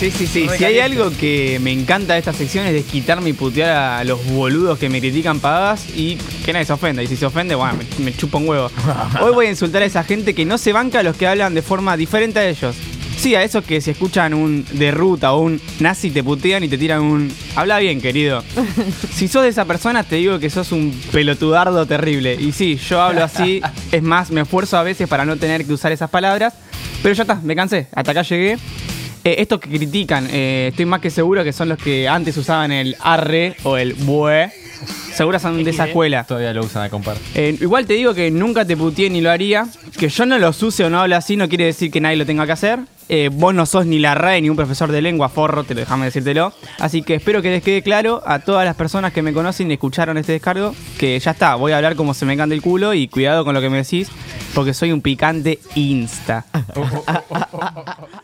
Sí, sí, sí. Si hay algo que me encanta de esta sección es desquitarme y putear a los boludos que me critican pagadas y que nadie se ofenda. Y si se ofende, bueno, me, me chupa un huevo. Hoy voy a insultar a esa gente que no se banca a los que hablan de forma diferente a ellos. Sí, a esos que si escuchan un de ruta o un nazi te putean y te tiran un... Habla bien, querido. Si sos de esa persona, te digo que sos un pelotudardo terrible. Y sí, yo hablo así. Es más, me esfuerzo a veces para no tener que usar esas palabras. Pero ya está, me cansé. Hasta acá llegué. Eh, estos que critican, eh, estoy más que seguro que son los que antes usaban el arre o el bue. Seguro son de esa escuela. Todavía lo usan a compar. Eh, igual te digo que nunca te puteé ni lo haría. Que yo no los use o no hable así no quiere decir que nadie lo tenga que hacer. Eh, vos no sos ni la RAE ni un profesor de lengua, forro, te lo dejame decírtelo. Así que espero que les quede claro a todas las personas que me conocen y escucharon este descargo que ya está, voy a hablar como se me canta el culo y cuidado con lo que me decís porque soy un picante insta.